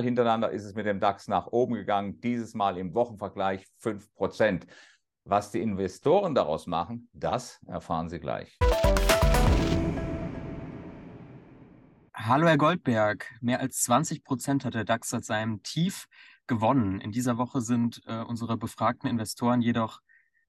hintereinander ist es mit dem DAX nach oben gegangen, dieses Mal im Wochenvergleich 5%. Was die Investoren daraus machen, das erfahren Sie gleich. Hallo Herr Goldberg, mehr als 20 Prozent hat der DAX seit seinem Tief gewonnen. In dieser Woche sind äh, unsere befragten Investoren jedoch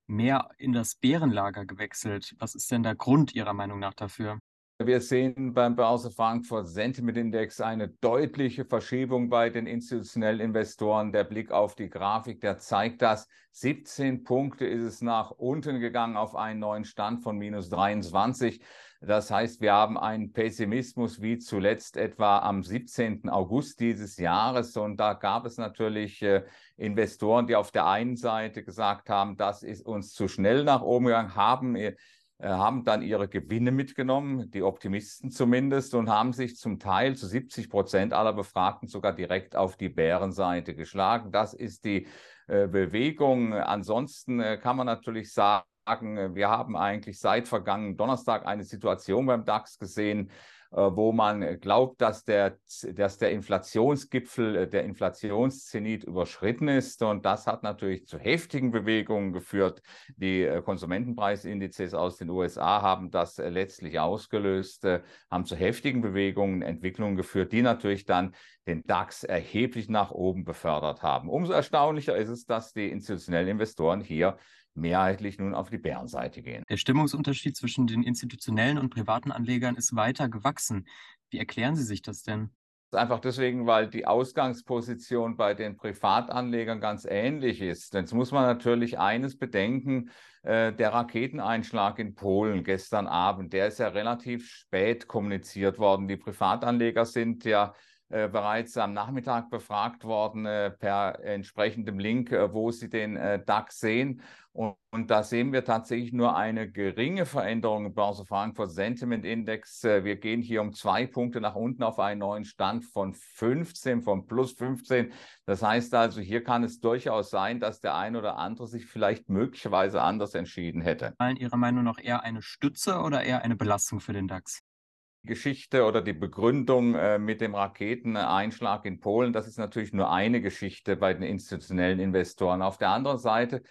mehr in das Bärenlager gewechselt. Was ist denn der Grund Ihrer Meinung nach dafür? Wir sehen beim Börse Frankfurt Sentiment Index eine deutliche Verschiebung bei den institutionellen Investoren. Der Blick auf die Grafik, der zeigt das. 17 Punkte ist es nach unten gegangen auf einen neuen Stand von minus 23. Das heißt, wir haben einen Pessimismus wie zuletzt etwa am 17. August dieses Jahres. Und da gab es natürlich äh, Investoren, die auf der einen Seite gesagt haben, das ist uns zu schnell nach oben gegangen, haben äh, haben dann ihre Gewinne mitgenommen, die Optimisten zumindest, und haben sich zum Teil zu 70 Prozent aller Befragten sogar direkt auf die Bärenseite geschlagen. Das ist die äh, Bewegung. Ansonsten äh, kann man natürlich sagen, wir haben eigentlich seit vergangenen Donnerstag eine Situation beim DAX gesehen, äh, wo man glaubt, dass der, dass der Inflationsgipfel, äh, der Inflationszenit überschritten ist. Und das hat natürlich zu heftigen Bewegungen geführt. Die äh, Konsumentenpreisindizes aus den USA haben das letztlich ausgelöst, haben zu heftigen Bewegungen, Entwicklungen geführt, die natürlich dann den DAX erheblich nach oben befördert haben. Umso erstaunlicher ist es, dass die institutionellen Investoren hier mehrheitlich nun auf die Bärenseite gehen. Der Stimmungsunterschied zwischen den institutionellen und privaten Anlegern ist weiter gewachsen. Wie erklären Sie sich das denn? Einfach deswegen, weil die Ausgangsposition bei den Privatanlegern ganz ähnlich ist. Jetzt muss man natürlich eines bedenken, äh, der Raketeneinschlag in Polen gestern Abend, der ist ja relativ spät kommuniziert worden. Die Privatanleger sind ja äh, bereits am Nachmittag befragt worden äh, per entsprechendem Link, äh, wo Sie den äh, DAX sehen. Und, und, da sehen wir tatsächlich nur eine geringe Veränderung im Börse Frankfurt Sentiment Index. Äh, wir gehen hier um zwei Punkte nach unten auf einen neuen Stand von 15, von plus 15. Das heißt also, hier kann es durchaus sein, dass der ein oder andere sich vielleicht möglicherweise anders entschieden hätte. Ihrer Meinung nach eher eine Stütze oder eher eine Belastung für den DAX? Geschichte oder die Begründung äh, mit dem Raketeneinschlag in Polen, das ist natürlich nur eine Geschichte bei den institutionellen Investoren. Auf der anderen Seite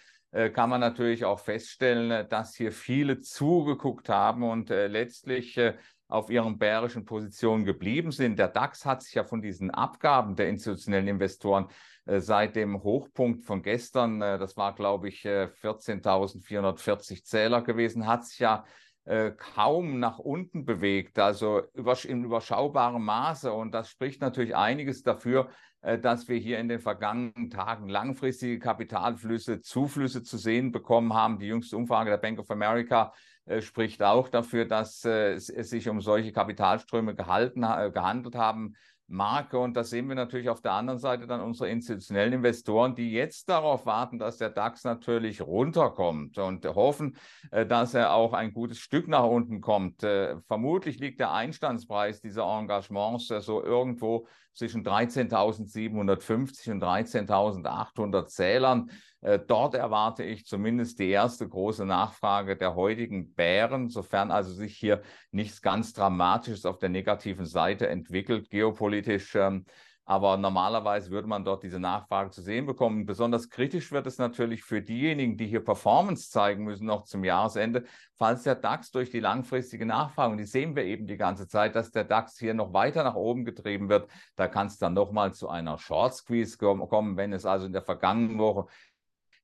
kann man natürlich auch feststellen, dass hier viele zugeguckt haben und äh, letztlich äh, auf ihren bärischen Positionen geblieben sind. Der DAX hat sich ja von diesen Abgaben der institutionellen Investoren äh, seit dem Hochpunkt von gestern, äh, das war glaube ich 14.440 Zähler gewesen, hat sich ja äh, kaum nach unten bewegt, also in überschaubarem Maße. Und das spricht natürlich einiges dafür, äh, dass wir hier in den vergangenen Tagen langfristige Kapitalflüsse, Zuflüsse zu sehen bekommen haben. Die jüngste Umfrage der Bank of America äh, spricht auch dafür, dass es sich um solche Kapitalströme gehalten, gehandelt haben Marke. Und das sehen wir natürlich auf der anderen Seite dann unsere institutionellen Investoren, die jetzt darauf warten, dass der DAX natürlich runterkommt und hoffen, äh, dass er auch ein gutes Stück nach unten kommt. Äh, vermutlich liegt der Einstandspreis dieser Engagements so irgendwo zwischen 13.750 und 13.800 Zählern. Äh, dort erwarte ich zumindest die erste große Nachfrage der heutigen Bären, sofern also sich hier nichts ganz Dramatisches auf der negativen Seite entwickelt, geopolitisch. Ähm, aber normalerweise würde man dort diese Nachfrage zu sehen bekommen. Besonders kritisch wird es natürlich für diejenigen, die hier Performance zeigen müssen, noch zum Jahresende, falls der DAX durch die langfristige Nachfrage, und die sehen wir eben die ganze Zeit, dass der DAX hier noch weiter nach oben getrieben wird, da kann es dann nochmal zu einer Short Squeeze kommen, wenn es also in der vergangenen Woche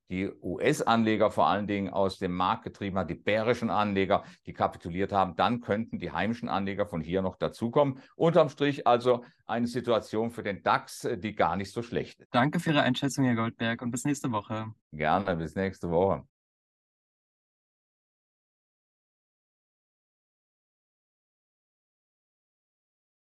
die US-Anleger vor allen Dingen aus dem Markt getrieben hat, die bärischen Anleger, die kapituliert haben, dann könnten die heimischen Anleger von hier noch dazukommen. Unterm Strich also eine Situation für den DAX, die gar nicht so schlecht ist. Danke für Ihre Einschätzung, Herr Goldberg, und bis nächste Woche. Gerne, bis nächste Woche.